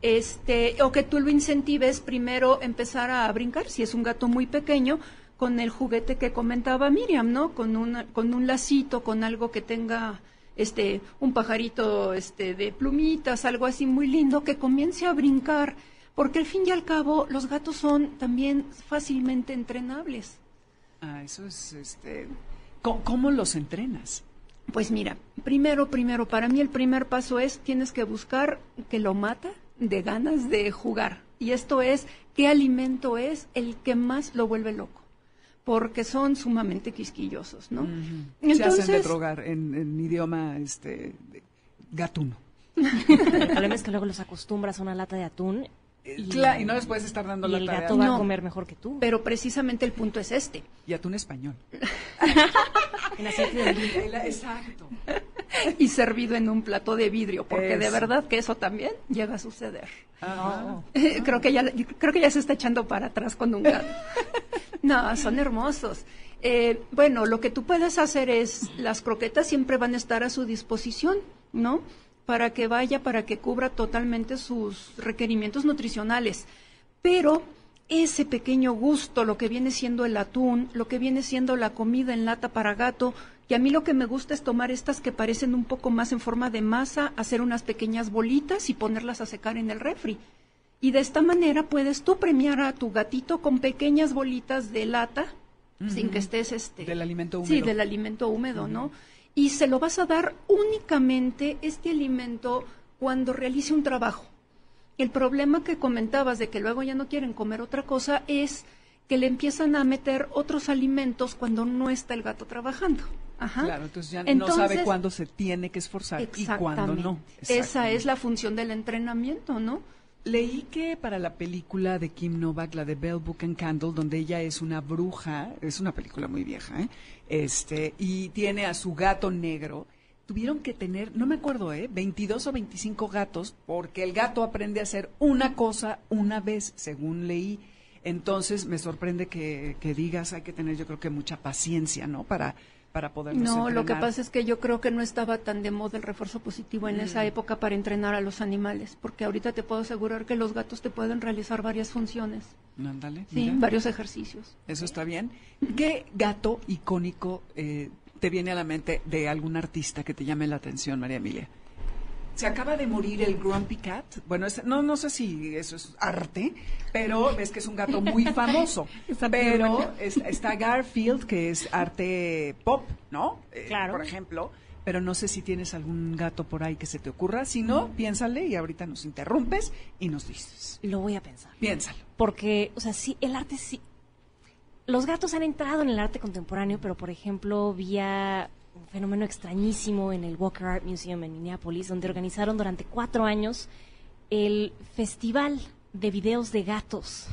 Este, o que tú lo incentives primero empezar a brincar, si es un gato muy pequeño, con el juguete que comentaba Miriam, ¿no? Con una, con un lacito, con algo que tenga este un pajarito este de plumitas, algo así muy lindo que comience a brincar, porque al fin y al cabo los gatos son también fácilmente entrenables. Ah, eso es, este... ¿Cómo, cómo los entrenas? Pues mira, primero, primero, para mí el primer paso es tienes que buscar que lo mata de ganas de jugar. Y esto es qué alimento es el que más lo vuelve loco. Porque son sumamente quisquillosos, ¿no? Se hacen de drogar en, en idioma este, gatuno. El problema es que luego los acostumbras a una lata de atún y, Claro, y no les puedes estar dando y la el tarea. gato va No. a comer mejor que tú. pero precisamente el punto es este. Y atún español. En aceite de oliva. Exacto. y servido en un plato de vidrio, porque de verdad que eso también llega a suceder. Ajá. creo que ya creo que ya se está echando para atrás con un gato. No, son hermosos. Eh, bueno, lo que tú puedes hacer es, las croquetas siempre van a estar a su disposición, ¿no? Para que vaya, para que cubra totalmente sus requerimientos nutricionales. Pero ese pequeño gusto, lo que viene siendo el atún, lo que viene siendo la comida en lata para gato, y a mí lo que me gusta es tomar estas que parecen un poco más en forma de masa, hacer unas pequeñas bolitas y ponerlas a secar en el refri. Y de esta manera puedes tú premiar a tu gatito con pequeñas bolitas de lata, sin que estés este Del alimento Sí, húmedo. del alimento húmedo, ¿no? Y se lo vas a dar únicamente este alimento cuando realice un trabajo. El problema que comentabas de que luego ya no quieren comer otra cosa es que le empiezan a meter otros alimentos cuando no está el gato trabajando. Ajá. Claro, entonces ya no sabe cuándo se tiene que esforzar y cuándo no. Esa es la función del entrenamiento, ¿no? Leí que para la película de Kim Novak, la de Bell Book and Candle, donde ella es una bruja, es una película muy vieja, ¿eh? Este, y tiene a su gato negro, tuvieron que tener, no me acuerdo, ¿eh? 22 o 25 gatos, porque el gato aprende a hacer una cosa una vez, según leí. Entonces me sorprende que, que digas, hay que tener yo creo que mucha paciencia, ¿no? Para, para poderlos No, lo que pasa es que yo creo que no estaba tan de moda el refuerzo positivo en Mm. esa época para entrenar a los animales, porque ahorita te puedo asegurar que los gatos te pueden realizar varias funciones, Ándale, sí, mira. varios ejercicios. Eso está bien. ¿Qué gato icónico eh, te viene a la mente de algún artista que te llame la atención, María Emilia? Se acaba de morir el Grumpy Cat. Bueno, es- no, no sé si eso es arte, pero ves que es un gato muy famoso. Pero es- está Garfield, que es arte pop, ¿no? Eh, Claro. Por ejemplo. Pero no sé si tienes algún gato por ahí que se te ocurra. Si no, piénsale y ahorita nos interrumpes y nos dices. Lo voy a pensar. Piénsalo. Porque, o sea, sí, el arte sí. Los gatos han entrado en el arte contemporáneo, pero por ejemplo, vía un fenómeno extrañísimo en el Walker Art Museum en Minneapolis, donde organizaron durante cuatro años el Festival de Videos de Gatos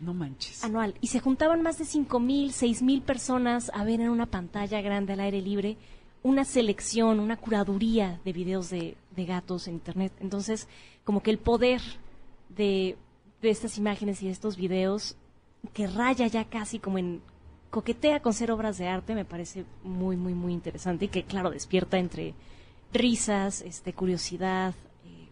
No manches. anual. Y se juntaban más de cinco mil, seis mil personas a ver en una pantalla grande al aire libre una selección, una curaduría de videos de, de gatos en Internet. Entonces, como que el poder de, de estas imágenes y de estos videos que raya ya casi como en coquetea con ser obras de arte me parece muy muy muy interesante y que claro despierta entre risas este curiosidad eh,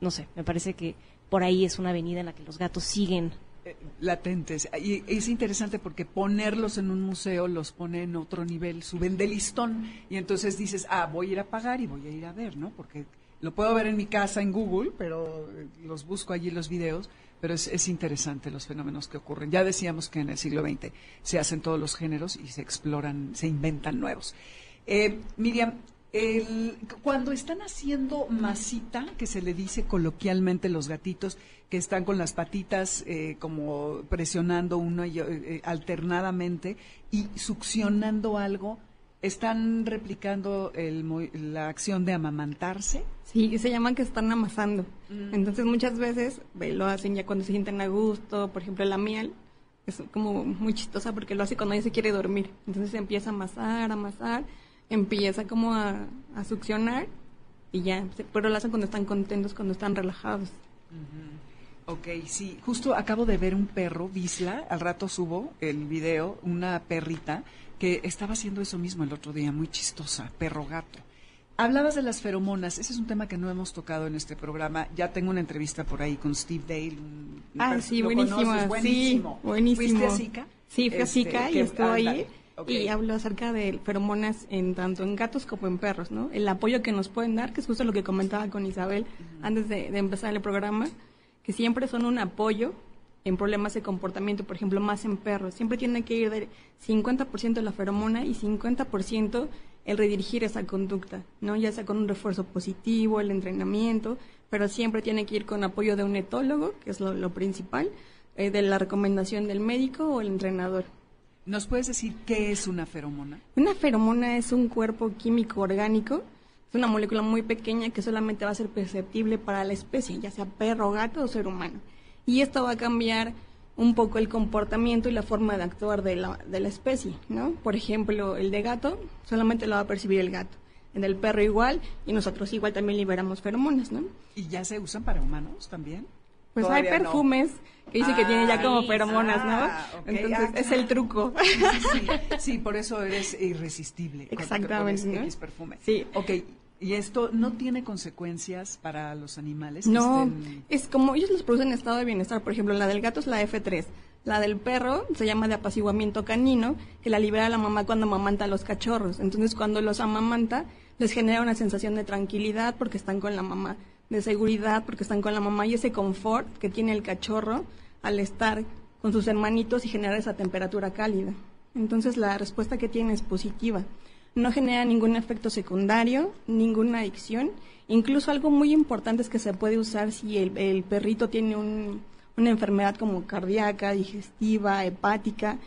no sé me parece que por ahí es una avenida en la que los gatos siguen eh, latentes. Y es interesante porque ponerlos en un museo los pone en otro nivel, suben de listón y entonces dices, ah, voy a ir a pagar y voy a ir a ver, ¿no? Porque lo puedo ver en mi casa en Google, pero eh, los busco allí los videos, pero es, es interesante los fenómenos que ocurren. Ya decíamos que en el siglo XX se hacen todos los géneros y se exploran, se inventan nuevos. Eh, Miriam, el- cuando están haciendo masita, que se le dice coloquialmente los gatitos, que están con las patitas eh, como presionando uno y, eh, eh, alternadamente y succionando algo, ¿están replicando el la acción de amamantarse? Sí, se llaman que están amasando. Mm. Entonces muchas veces ve, lo hacen ya cuando se sienten a gusto, por ejemplo la miel es como muy chistosa porque lo hace cuando ella se quiere dormir. Entonces empieza a amasar, amasar, empieza como a, a succionar y ya, se- pero lo hacen cuando están contentos, cuando están relajados. Ok, sí, justo acabo de ver un perro, Bisla, al rato subo el video, una perrita que estaba haciendo eso mismo el otro día, muy chistosa, perro gato. Hablabas de las feromonas, ese es un tema que no hemos tocado en este programa. Ya tengo una entrevista por ahí con Steve Dale. un- Ah, sí, ¿lo buenísima. conoces? buenísimo. Sí, buenísimo. ¿Fuiste a Zika? Sí, fui a Este, Zika y estuvo ahí y habló acerca de feromonas en tanto en gatos como en perros, ¿no? El apoyo que nos pueden dar, que es justo lo que comentaba con Isabel antes de, de empezar el programa, que siempre son un apoyo en problemas de comportamiento, por ejemplo, más en perros. Siempre tiene que ir de 50% la feromona y 50% el redirigir esa conducta, ¿no? Ya sea con un refuerzo positivo, el entrenamiento, pero siempre tiene que ir con apoyo de un etólogo, que es lo, lo principal, eh, de la recomendación del médico o el entrenador. ¿Nos puedes decir qué es una feromona? Una feromona es un cuerpo químico orgánico, es una molécula muy pequeña que solamente va a ser perceptible para la especie, ya sea perro, gato o ser humano. Y esto va a cambiar un poco el comportamiento y la forma de actuar de la, de la especie, ¿no? Por ejemplo, el de gato solamente lo va a percibir el gato, en el perro igual, y nosotros igual también liberamos feromonas, ¿no? ¿Y ya se usan para humanos también? Pues hay no. perfumes que dicen que tienen ya como Ah, feromonas, ¿no? ah, Entonces ah, es el truco. Sí, sí, sí, por eso eres irresistible. con- Exactamente, con ¿no? X perfume. Sí. Ok, ¿y esto no tiene consecuencias para los animales? que No, estén- es como ellos los producen en estado de bienestar. Por ejemplo, la del gato es la F3. La del perro se llama de apaciguamiento canino, que la libera la mamá cuando amamanta a los cachorros. Entonces, cuando los amamanta, les genera una sensación de tranquilidad porque están con la mamá, de seguridad porque están con la mamá y ese confort que tiene el cachorro al estar con sus hermanitos y generar esa temperatura cálida. Entonces, la respuesta que tiene es positiva. No genera ningún efecto secundario, ninguna adicción. Incluso algo muy importante es que se puede usar si el, el perrito tiene un- una enfermedad como cardíaca, digestiva, hepática,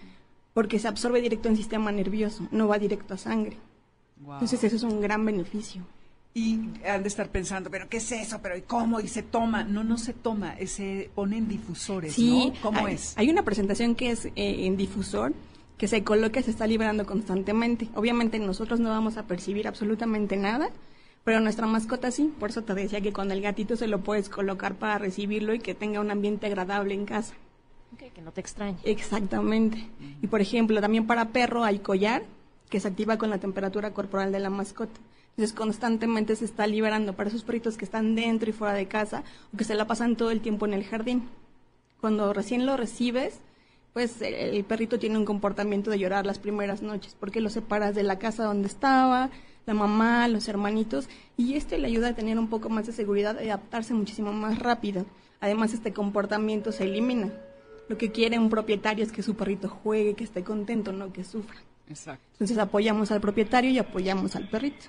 porque se absorbe directo en el sistema nervioso, no va directo a sangre. Entonces eso es un gran beneficio. Y han de estar pensando, pero ¿qué es eso? ¿Pero y cómo? ¿Y se toma? No, no se toma, eh, se ponen difusores, Sí, ¿no? ¿Cómo hay, es? Hay una presentación que es eh, en difusor, que se coloca y se está liberando constantemente. Obviamente nosotros no vamos a percibir absolutamente nada, pero nuestra mascota sí. Por eso te decía que con el gatito se lo puedes colocar para recibirlo y que tenga un ambiente agradable en casa. Que no te extrañe. Exactamente. Y por ejemplo, también para perro hay collar que se activa con la temperatura corporal de la mascota. Entonces constantemente se está liberando para esos perritos que están dentro y fuera de casa o que se la pasan todo el tiempo en el jardín. Cuando recién lo recibes, pues el, perrito tiene un comportamiento de llorar las primeras noches porque lo separas de la casa donde estaba, la mamá, los hermanitos y esto le ayuda a tener un poco más de seguridad y adaptarse muchísimo más rápido. Además este comportamiento se elimina. Lo que quiere un propietario es que su perrito juegue, que esté contento, no que sufra. Exacto. Entonces apoyamos al propietario y apoyamos al perrito.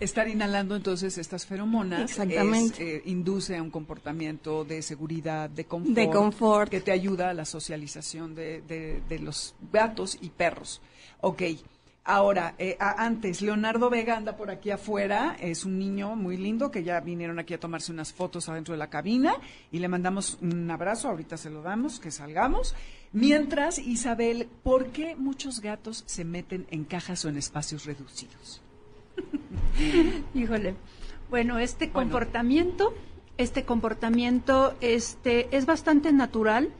Estar inhalando entonces estas feromonas Exactamente. es, eh, induce a un comportamiento de seguridad, de confort, De confort. que te ayuda a la socialización de, de- de los gatos y perros. Ok, ahora, eh, a- antes, Leonardo Vega anda por aquí afuera, es un niño muy lindo que ya vinieron aquí a tomarse unas fotos adentro de la cabina y le mandamos un abrazo, ahorita se lo damos, que salgamos. Mientras, Isabel, ¿por qué muchos gatos se meten en cajas o en espacios reducidos? Híjole. Bueno, este Bueno. comportamiento, este comportamiento, este, es bastante natural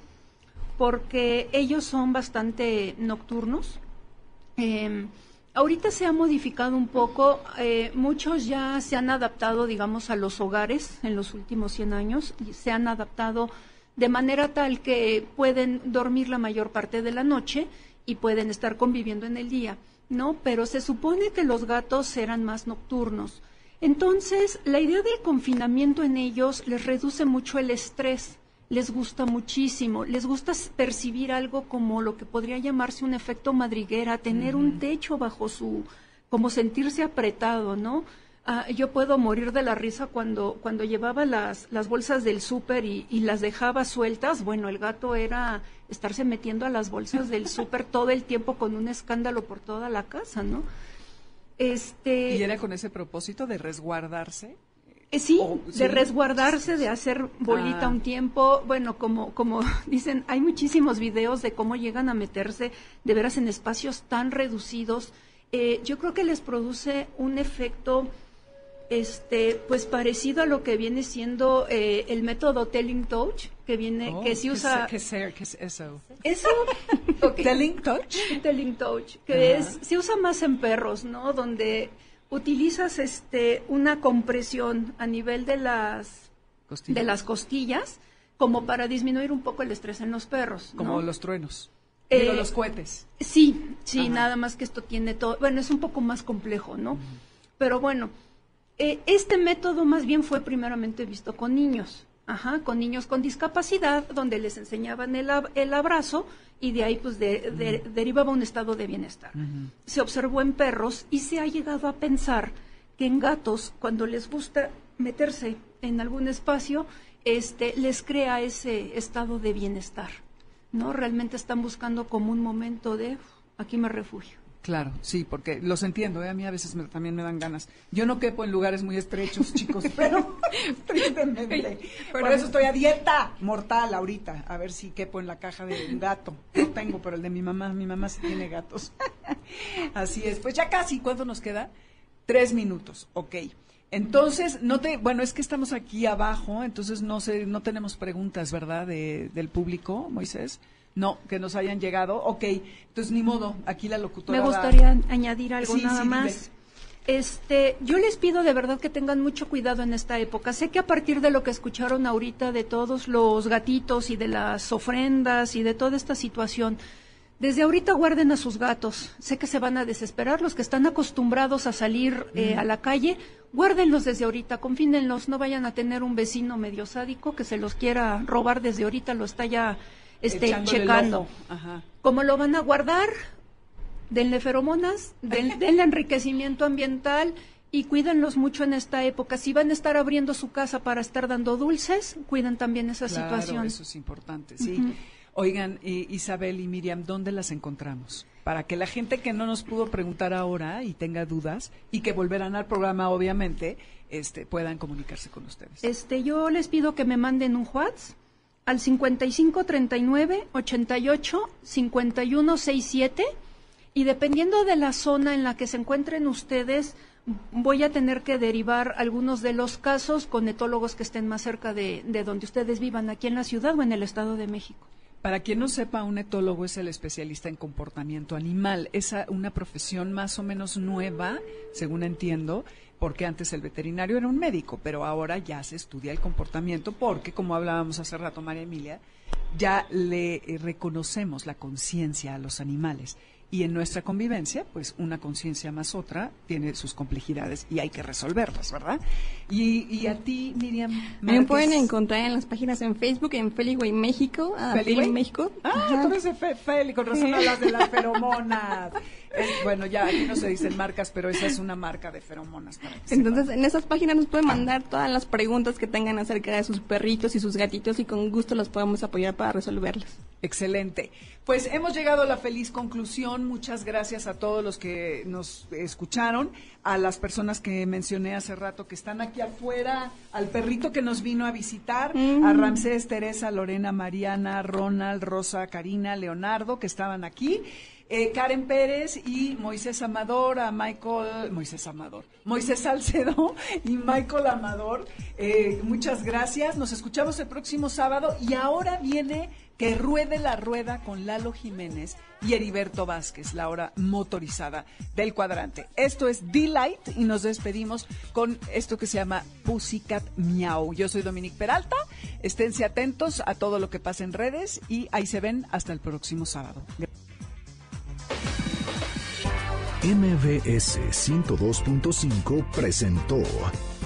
porque ellos son bastante nocturnos. Eh, ahorita se ha modificado un poco, eh, muchos ya se han adaptado, digamos, a los hogares en los últimos 100 años, y se han adaptado de manera tal que pueden dormir la mayor parte de la noche y pueden estar conviviendo en el día, ¿no? Pero se supone que los gatos eran más nocturnos. Entonces, la idea del confinamiento en ellos les reduce mucho el estrés, les gusta muchísimo, les gusta percibir algo como lo que podría llamarse un efecto madriguera, tener un techo bajo su, como sentirse apretado, ¿no? Ah, yo puedo morir de la risa cuando, cuando llevaba las, las bolsas del súper y, y las dejaba sueltas. Bueno, el gato era estarse metiendo a las bolsas del súper todo el tiempo con un escándalo por toda la casa, ¿no? Este, ¿Y era con ese propósito de resguardarse? eh, Sí, de resguardarse, de hacer bolita Ah. un tiempo. Bueno, como, como dicen, hay muchísimos videos de cómo llegan a meterse de veras en espacios tan reducidos. Eh, yo creo que les produce un efecto, este, pues parecido a lo que viene siendo eh, el método Telling Touch, que viene, Oh, que se ¿qué usa. ¿Qué es, qué es eso? Eso, ok. ¿Telling touch? Telling touch, que es, se usa más en perros, ¿no? Donde utilizas este una compresión a nivel de las Costillas. de las costillas como para disminuir un poco el estrés en los perros, ¿no? Como los truenos. Eh, Digo, los cohetes. Sí, sí, Ajá. nada más que esto tiene todo, bueno, es un poco más complejo, ¿no? Pero bueno, eh, este método más bien fue primeramente visto con niños, ajá, con niños con discapacidad, donde les enseñaban el, ab- el abrazo y de ahí pues de- de- derivaba un estado de bienestar. Se observó en perros y se ha llegado a pensar que en gatos, cuando les gusta meterse en algún espacio, este, les crea ese estado de bienestar. ¿no? Realmente están buscando como un momento de, "Uf, aquí me refugio. Claro, sí, porque los entiendo, ¿eh? a mí a veces me- también me dan ganas. Yo no quepo en lugares muy estrechos, chicos, pero tristemente. Por eso estoy a dieta mortal ahorita, a ver si quepo en la caja de un gato. No tengo, pero el de mi mamá, mi mamá sí tiene gatos. Así es, pues ya casi, ¿cuánto nos queda? Tres minutos, ok. Entonces, no te, bueno, es que estamos aquí abajo, entonces no sé, no tenemos preguntas, ¿verdad? De, del público, Moisés. No, que nos hayan llegado. Ok, entonces ni modo, aquí la locutora. Me va- gustaría añadir algo Sí, nada sí, dime. más. Este, yo les pido de verdad que tengan mucho cuidado en esta época. Sé que a partir de lo que escucharon ahorita de todos los gatitos y de las ofrendas y de toda esta situación, desde ahorita guarden a sus gatos. Sé que se van a desesperar los que están acostumbrados a salir eh, a la calle. Guárdenlos desde ahorita, confínenlos, no vayan a tener un vecino medio sádico que se los quiera robar desde ahorita, lo está ya el checando. Ajá. ¿Cómo lo van a guardar? Denle feromonas, den- denle enriquecimiento ambiental y cuídenlos mucho en esta época. Si van a estar abriendo su casa para estar dando dulces, cuiden también esa Claro, situación. Eso es importante, sí. Oigan, eh, Isabel y Miriam, ¿dónde las encontramos? Para que la gente que no nos pudo preguntar ahora y tenga dudas y que volverán al programa, obviamente, este, puedan comunicarse con ustedes. Este, yo les pido que me manden un WhatsApp al 5539 88 5167 y dependiendo de la zona en la que se encuentren ustedes, voy a tener que derivar algunos de los casos con etólogos que estén más cerca de, de donde ustedes vivan, aquí en la ciudad o en el Estado de México. Para quien no sepa, un etólogo es el especialista en comportamiento animal. Es una profesión más o menos nueva, según entiendo, porque antes el veterinario era un médico, pero ahora ya se estudia el comportamiento porque, como hablábamos hace rato, María Emilia, ya le eh, reconocemos la conciencia a los animales. Y en nuestra convivencia, pues una conciencia más otra tiene sus complejidades y hay que resolverlas, ¿verdad? Y, y a ti, Miriam. Me pueden encontrar en las páginas en Facebook, en Feligway México, a ¿Feligway? Feligway México. Ah, Ajá. tú eres Fe- Feli, con razón hablas de las feromonas. Eh, bueno, ya aquí no se dicen marcas, pero esa es una marca de feromonas. para Entonces, sepan. en esas páginas nos pueden mandar todas las preguntas que tengan acerca de sus perritos y sus gatitos y con gusto los podemos apoyar para resolverlas. Excelente. Pues hemos llegado a la feliz conclusión. Muchas gracias a todos los que nos escucharon, a las personas que mencioné hace rato que están aquí afuera, al perrito que nos vino a visitar, a Ramsés, Teresa, Lorena, Mariana, Ronald, Rosa, Karina, Leonardo, que estaban aquí. eh, Karen Pérez y Moisés Amador, a Michael, Moisés Amador, Moisés Salcedo y Michael Amador. Eh, muchas gracias. Nos escuchamos el próximo sábado y ahora viene que ruede la rueda con Lalo Jiménez y Heriberto Vázquez, la hora motorizada del cuadrante. Esto es D-Light y nos despedimos con esto que se llama Pussycat Miau. Yo soy Dominique Peralta. Esténse atentos a todo lo que pasa en redes y ahí se ven hasta el próximo sábado. MBS 102.5 presentó